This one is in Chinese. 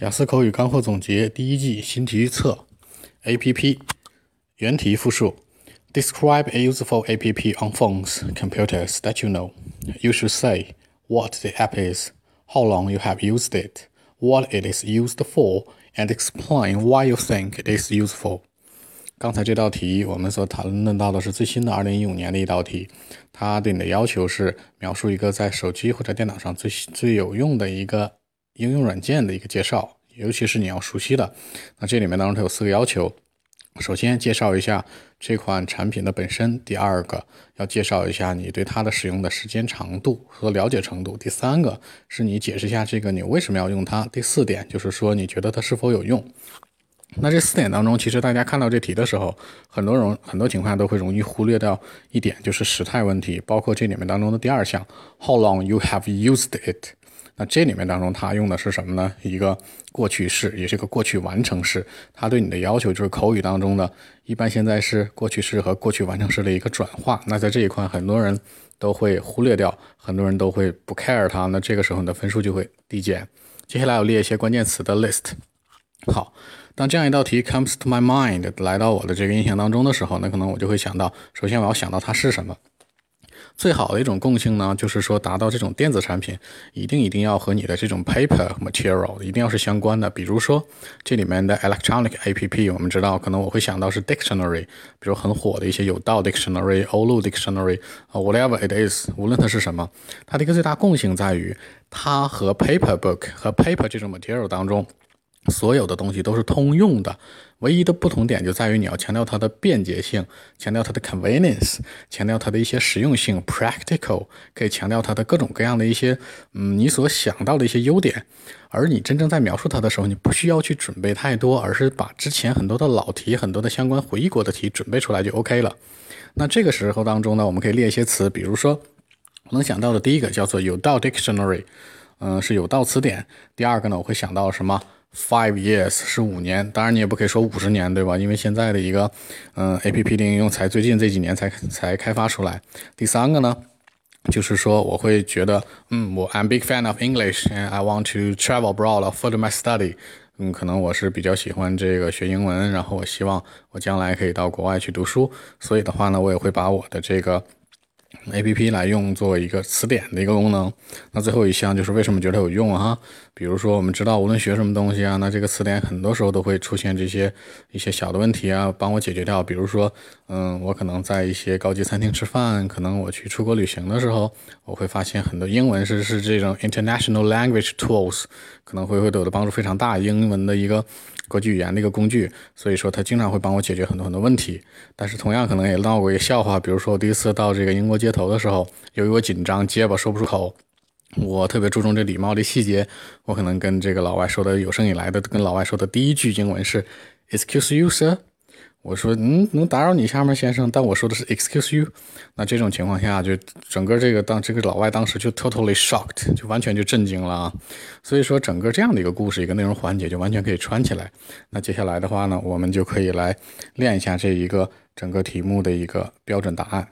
雅思口语干货总结第一季新题预测 A P P 原题复述 Describe a useful A P P on phones, computers that you know. You should say what the app is, how long you have used it, what it is used for, and explain why you think it is useful. 刚才这道题我们所谈论到的是最新的2015年的一道题，它对你的要求是描述一个在手机或者电脑上最最有用的一个。应用软件的一个介绍，尤其是你要熟悉的。那这里面当中它有四个要求：首先介绍一下这款产品的本身；第二个要介绍一下你对它的使用的时间长度和了解程度；第三个是你解释一下这个你为什么要用它；第四点就是说你觉得它是否有用。那这四点当中，其实大家看到这题的时候，很多人很多情况下都会容易忽略掉一点，就是时态问题，包括这里面当中的第二项：How long you have used it？那这里面当中，它用的是什么呢？一个过去式，也是个过去完成式。它对你的要求就是口语当中的一般现在式、过去式和过去完成式的一个转化。那在这一块，很多人都会忽略掉，很多人都会不 care 它。那这个时候你的分数就会递减。接下来我列一些关键词的 list。好，当这样一道题 comes to my mind 来到我的这个印象当中的时候，那可能我就会想到，首先我要想到它是什么。最好的一种共性呢，就是说达到这种电子产品，一定一定要和你的这种 paper material 一定要是相关的。比如说这里面的 electronic app，我们知道可能我会想到是 dictionary，比如很火的一些有道 dictionary、欧陆 dictionary 啊，whatever it is，无论它是什么，它的一个最大共性在于它和 paper book 和 paper 这种 material 当中。所有的东西都是通用的，唯一的不同点就在于你要强调它的便捷性，强调它的 convenience，强调它的一些实用性 practical，可以强调它的各种各样的一些，嗯，你所想到的一些优点。而你真正在描述它的时候，你不需要去准备太多，而是把之前很多的老题、很多的相关回忆过的题准备出来就 OK 了。那这个时候当中呢，我们可以列一些词，比如说能想到的第一个叫做有道 dictionary，嗯，是有道词典。第二个呢，我会想到什么？Five years 是五年，当然你也不可以说五十年，对吧？因为现在的一个，嗯，A P P 的应用才最近这几年才才开发出来。第三个呢，就是说我会觉得，嗯，我 I'm big fan of English and I want to travel abroad further my study。嗯，可能我是比较喜欢这个学英文，然后我希望我将来可以到国外去读书，所以的话呢，我也会把我的这个。A P P 来用作一个词典的一个功能，那最后一项就是为什么觉得有用啊？比如说我们知道无论学什么东西啊，那这个词典很多时候都会出现这些一些小的问题啊，帮我解决掉。比如说，嗯，我可能在一些高级餐厅吃饭，可能我去出国旅行的时候，我会发现很多英文是是这种 international language tools，可能会会对我的帮助非常大，英文的一个。国际语言的一个工具，所以说它经常会帮我解决很多很多问题。但是同样可能也闹过一个笑话，比如说我第一次到这个英国街头的时候，由于我紧张结巴说不出口，我特别注重这礼貌的细节，我可能跟这个老外说的有生以来的跟老外说的第一句英文是 Excuse you, sir。我说，嗯，能打扰你一下吗先生，但我说的是 excuse you。那这种情况下，就整个这个当这个老外当时就 totally shocked，就完全就震惊了啊。所以说，整个这样的一个故事，一个内容环节就完全可以串起来。那接下来的话呢，我们就可以来练一下这一个整个题目的一个标准答案。